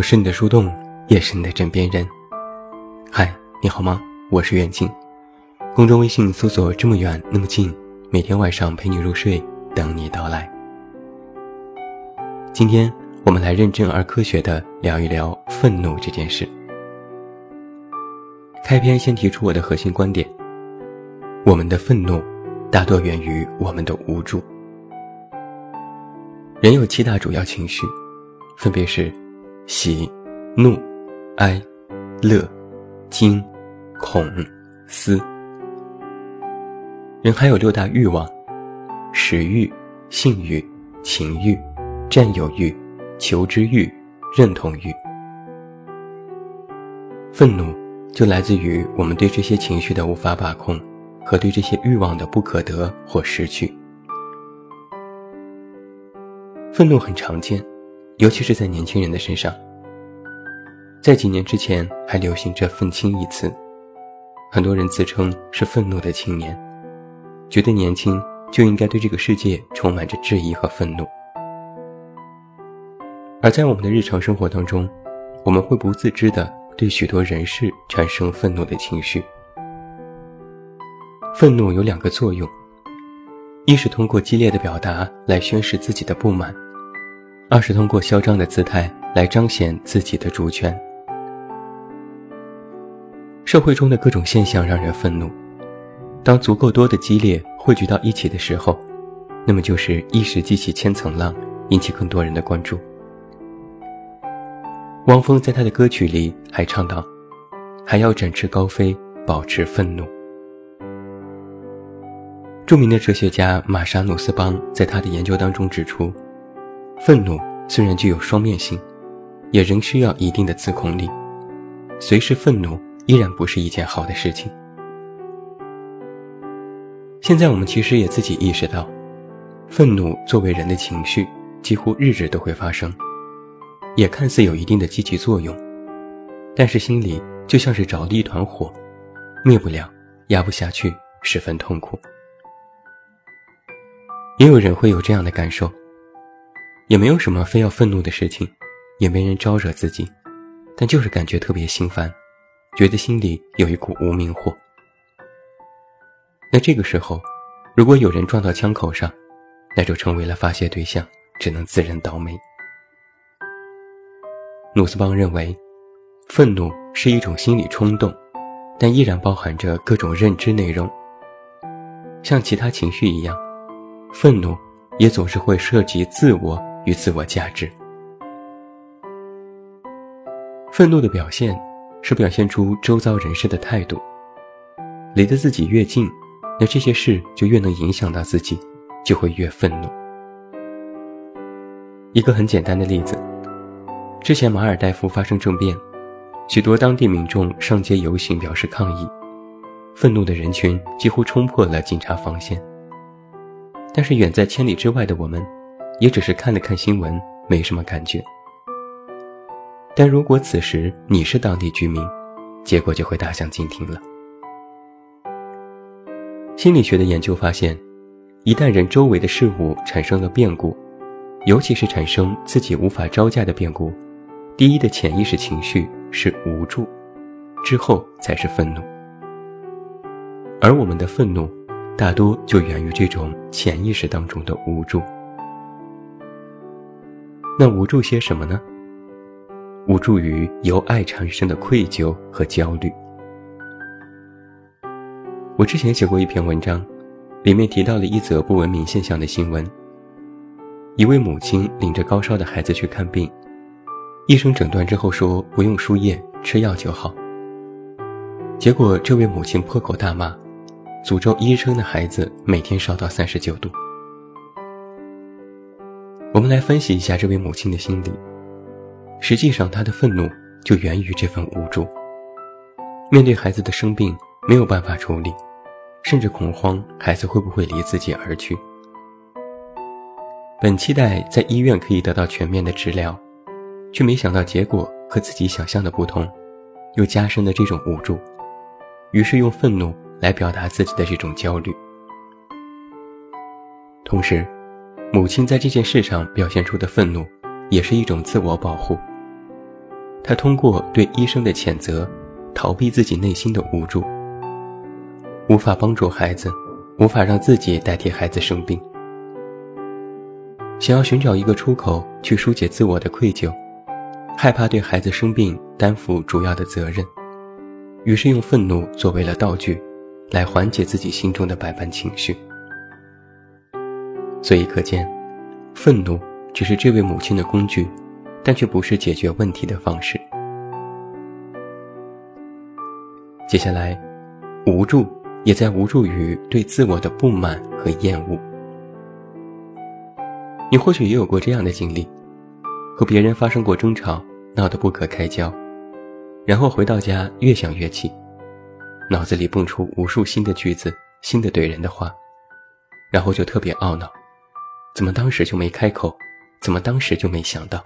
我是你的树洞，也是你的枕边人。嗨，你好吗？我是远近。公众微信搜索“这么远那么近”，每天晚上陪你入睡，等你到来。今天我们来认真而科学的聊一聊愤怒这件事。开篇先提出我的核心观点：我们的愤怒大多源于我们的无助。人有七大主要情绪，分别是。喜、怒、哀、乐、惊、恐、思。人还有六大欲望：食欲、性欲、情欲、占有欲、求知欲、认同欲。愤怒就来自于我们对这些情绪的无法把控，和对这些欲望的不可得或失去。愤怒很常见。尤其是在年轻人的身上，在几年之前还流行着“愤青”一词，很多人自称是愤怒的青年，觉得年轻就应该对这个世界充满着质疑和愤怒。而在我们的日常生活当中，我们会不自知的对许多人事产生愤怒的情绪。愤怒有两个作用：一是通过激烈的表达来宣示自己的不满。二是通过嚣张的姿态来彰显自己的主权。社会中的各种现象让人愤怒，当足够多的激烈汇聚到一起的时候，那么就是一时激起千层浪，引起更多人的关注。汪峰在他的歌曲里还唱道：“还要展翅高飞，保持愤怒。”著名的哲学家玛莎努斯邦在他的研究当中指出。愤怒虽然具有双面性，也仍需要一定的自控力。随时愤怒依然不是一件好的事情。现在我们其实也自己意识到，愤怒作为人的情绪，几乎日日都会发生，也看似有一定的积极作用，但是心里就像是着了一团火，灭不了，压不下去，十分痛苦。也有人会有这样的感受。也没有什么非要愤怒的事情，也没人招惹自己，但就是感觉特别心烦，觉得心里有一股无名火。那这个时候，如果有人撞到枪口上，那就成为了发泄对象，只能自认倒霉。努斯邦认为，愤怒是一种心理冲动，但依然包含着各种认知内容。像其他情绪一样，愤怒也总是会涉及自我。与自我价值，愤怒的表现是表现出周遭人事的态度。离得自己越近，那这些事就越能影响到自己，就会越愤怒。一个很简单的例子：之前马尔代夫发生政变，许多当地民众上街游行表示抗议，愤怒的人群几乎冲破了警察防线。但是远在千里之外的我们。也只是看了看新闻，没什么感觉。但如果此时你是当地居民，结果就会大相径庭了。心理学的研究发现，一旦人周围的事物产生了变故，尤其是产生自己无法招架的变故，第一的潜意识情绪是无助，之后才是愤怒。而我们的愤怒，大多就源于这种潜意识当中的无助。那无助些什么呢？无助于由爱产生的愧疚和焦虑。我之前写过一篇文章，里面提到了一则不文明现象的新闻：一位母亲领着高烧的孩子去看病，医生诊断之后说不用输液，吃药就好。结果这位母亲破口大骂，诅咒医生的孩子每天烧到三十九度。我们来分析一下这位母亲的心理。实际上，她的愤怒就源于这份无助。面对孩子的生病，没有办法处理，甚至恐慌孩子会不会离自己而去。本期待在医院可以得到全面的治疗，却没想到结果和自己想象的不同，又加深了这种无助。于是用愤怒来表达自己的这种焦虑，同时。母亲在这件事上表现出的愤怒，也是一种自我保护。他通过对医生的谴责，逃避自己内心的无助，无法帮助孩子，无法让自己代替孩子生病，想要寻找一个出口去疏解自我的愧疚，害怕对孩子生病担负主要的责任，于是用愤怒作为了道具，来缓解自己心中的百般情绪。所以可见，愤怒只是这位母亲的工具，但却不是解决问题的方式。接下来，无助也在无助于对自我的不满和厌恶。你或许也有过这样的经历：和别人发生过争吵，闹得不可开交，然后回到家越想越气，脑子里蹦出无数新的句子、新的怼人的话，然后就特别懊恼。怎么当时就没开口？怎么当时就没想到？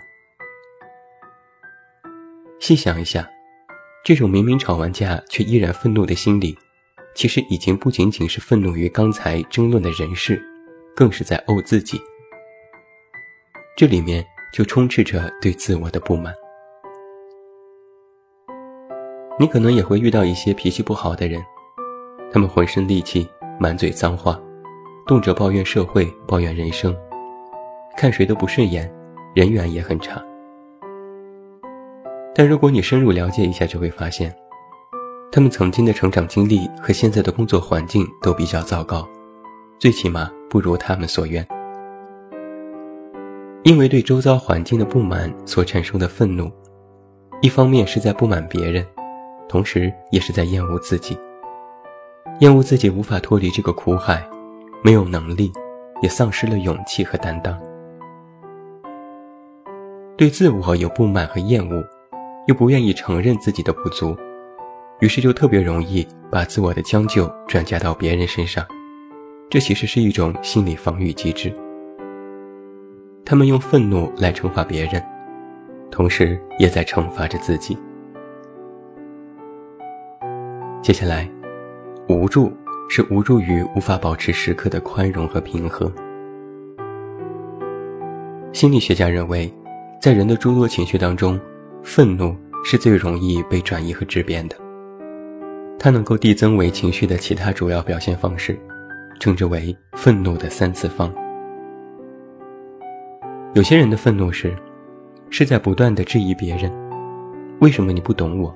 细想一下，这种明明吵完架却依然愤怒的心理，其实已经不仅仅是愤怒于刚才争论的人事，更是在怄自己。这里面就充斥着对自我的不满。你可能也会遇到一些脾气不好的人，他们浑身戾气，满嘴脏话。动辄抱怨社会，抱怨人生，看谁都不顺眼，人缘也很差。但如果你深入了解一下，就会发现，他们曾经的成长经历和现在的工作环境都比较糟糕，最起码不如他们所愿。因为对周遭环境的不满所产生的愤怒，一方面是在不满别人，同时也是在厌恶自己，厌恶自己无法脱离这个苦海。没有能力，也丧失了勇气和担当。对自我有不满和厌恶，又不愿意承认自己的不足，于是就特别容易把自我的将就转嫁到别人身上。这其实是一种心理防御机制。他们用愤怒来惩罚别人，同时也在惩罚着自己。接下来，无助。是无助于无法保持时刻的宽容和平和。心理学家认为，在人的诸多情绪当中，愤怒是最容易被转移和质变的。它能够递增为情绪的其他主要表现方式，称之为愤怒的三次方。有些人的愤怒是，是在不断的质疑别人：为什么你不懂我？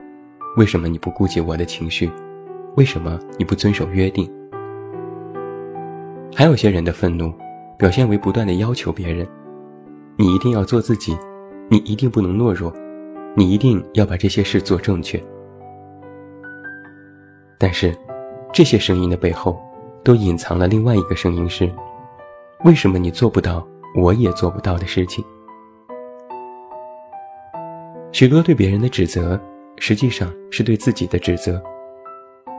为什么你不顾及我的情绪？为什么你不遵守约定？还有些人的愤怒，表现为不断的要求别人：你一定要做自己，你一定不能懦弱，你一定要把这些事做正确。但是，这些声音的背后，都隐藏了另外一个声音：是为什么你做不到，我也做不到的事情？许多对别人的指责，实际上是对自己的指责。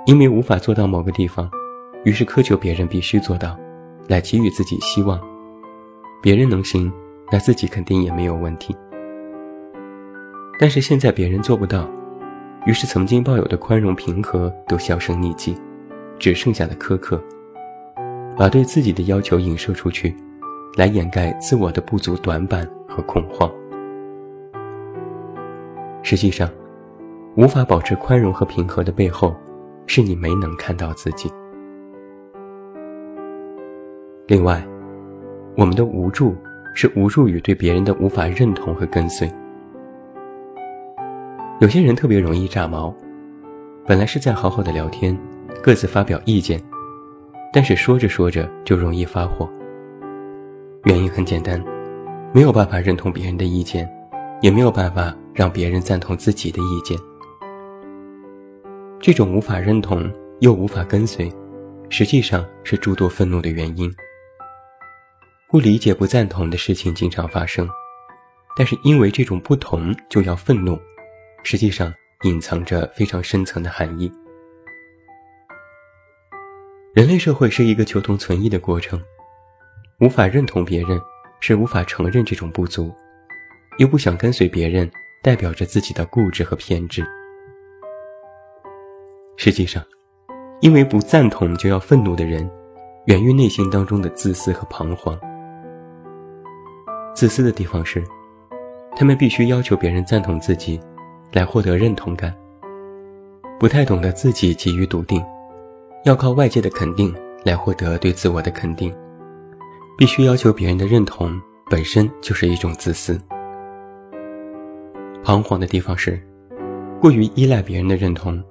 因为无法做到某个地方，于是苛求别人必须做到，来给予自己希望。别人能行，那自己肯定也没有问题。但是现在别人做不到，于是曾经抱有的宽容平和都销声匿迹，只剩下了苛刻，把对自己的要求影射出去，来掩盖自我的不足、短板和恐慌。实际上，无法保持宽容和平和的背后。是你没能看到自己。另外，我们的无助是无助于对别人的无法认同和跟随。有些人特别容易炸毛，本来是在好好的聊天，各自发表意见，但是说着说着就容易发火。原因很简单，没有办法认同别人的意见，也没有办法让别人赞同自己的意见。这种无法认同又无法跟随，实际上是诸多愤怒的原因。不理解、不赞同的事情经常发生，但是因为这种不同就要愤怒，实际上隐藏着非常深层的含义。人类社会是一个求同存异的过程，无法认同别人是无法承认这种不足，又不想跟随别人，代表着自己的固执和偏执。实际上，因为不赞同就要愤怒的人，源于内心当中的自私和彷徨。自私的地方是，他们必须要求别人赞同自己，来获得认同感，不太懂得自己给予笃定，要靠外界的肯定来获得对自我的肯定，必须要求别人的认同，本身就是一种自私。彷徨的地方是，过于依赖别人的认同，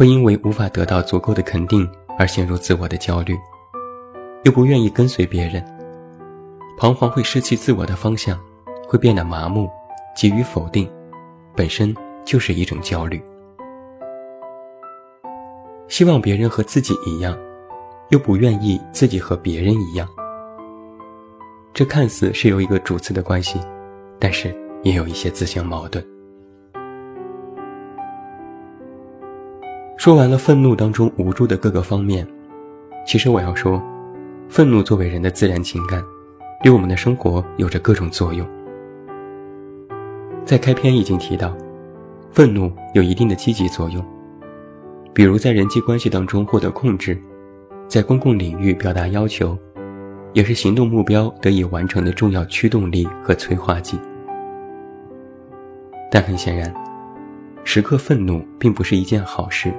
会因为无法得到足够的肯定而陷入自我的焦虑，又不愿意跟随别人。彷徨会失去自我的方向，会变得麻木，急于否定，本身就是一种焦虑。希望别人和自己一样，又不愿意自己和别人一样，这看似是有一个主次的关系，但是也有一些自相矛盾。说完了愤怒当中无助的各个方面，其实我要说，愤怒作为人的自然情感，对我们的生活有着各种作用。在开篇已经提到，愤怒有一定的积极作用，比如在人际关系当中获得控制，在公共领域表达要求，也是行动目标得以完成的重要驱动力和催化剂。但很显然，时刻愤怒并不是一件好事。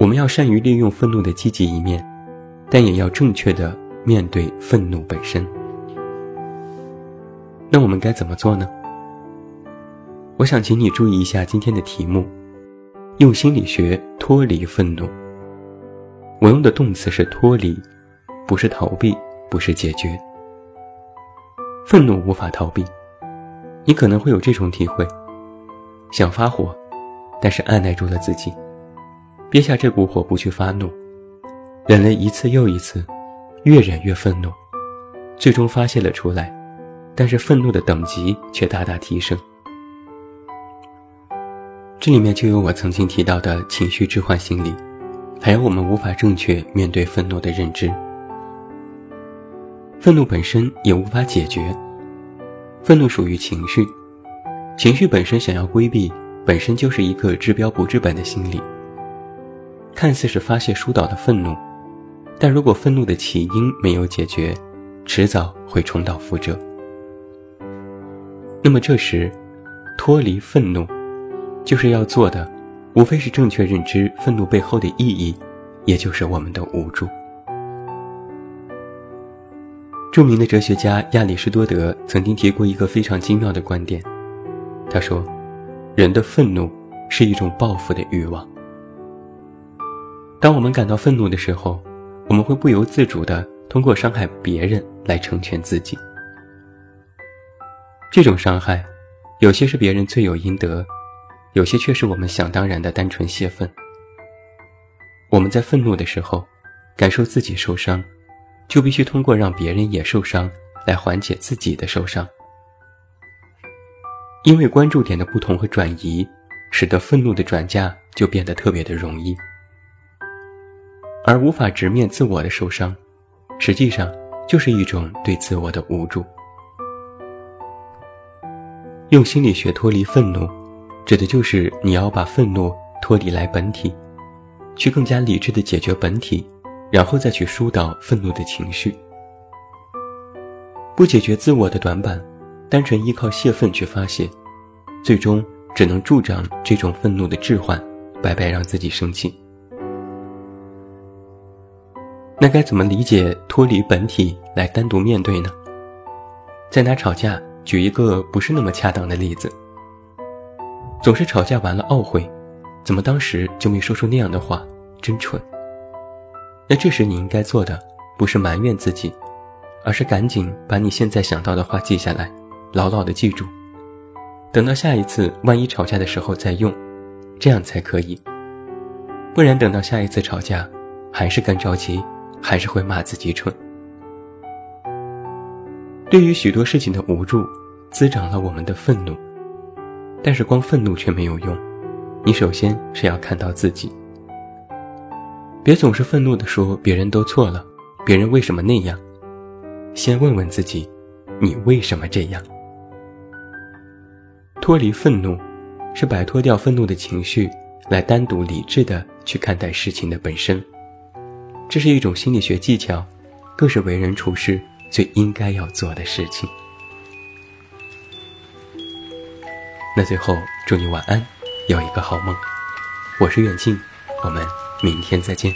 我们要善于利用愤怒的积极一面，但也要正确的面对愤怒本身。那我们该怎么做呢？我想请你注意一下今天的题目：用心理学脱离愤怒。我用的动词是脱离，不是逃避，不是解决。愤怒无法逃避，你可能会有这种体会：想发火，但是按耐住了自己。憋下这股火不去发怒，忍了一次又一次，越忍越愤怒，最终发泄了出来，但是愤怒的等级却大大提升。这里面就有我曾经提到的情绪置换心理，还有我们无法正确面对愤怒的认知。愤怒本身也无法解决，愤怒属于情绪，情绪本身想要规避，本身就是一个治标不治本的心理。看似是发泄疏导的愤怒，但如果愤怒的起因没有解决，迟早会重蹈覆辙。那么这时，脱离愤怒，就是要做的，无非是正确认知愤怒背后的意义，也就是我们的无助。著名的哲学家亚里士多德曾经提过一个非常精妙的观点，他说：“人的愤怒是一种报复的欲望。”当我们感到愤怒的时候，我们会不由自主地通过伤害别人来成全自己。这种伤害，有些是别人罪有应得，有些却是我们想当然的单纯泄愤。我们在愤怒的时候，感受自己受伤，就必须通过让别人也受伤来缓解自己的受伤。因为关注点的不同和转移，使得愤怒的转嫁就变得特别的容易。而无法直面自我的受伤，实际上就是一种对自我的无助。用心理学脱离愤怒，指的就是你要把愤怒脱离来本体，去更加理智的解决本体，然后再去疏导愤怒的情绪。不解决自我的短板，单纯依靠泄愤去发泄，最终只能助长这种愤怒的置换，白白让自己生气。那该怎么理解脱离本体来单独面对呢？在哪吵架举一个不是那么恰当的例子。总是吵架完了懊悔，怎么当时就没说出那样的话，真蠢。那这时你应该做的不是埋怨自己，而是赶紧把你现在想到的话记下来，牢牢的记住，等到下一次万一吵架的时候再用，这样才可以。不然等到下一次吵架，还是干着急。还是会骂自己蠢。对于许多事情的无助，滋长了我们的愤怒。但是光愤怒却没有用，你首先是要看到自己。别总是愤怒的说别人都错了，别人为什么那样？先问问自己，你为什么这样？脱离愤怒，是摆脱掉愤怒的情绪，来单独理智的去看待事情的本身。这是一种心理学技巧，更是为人处事最应该要做的事情。那最后祝你晚安，有一个好梦。我是远近，我们明天再见。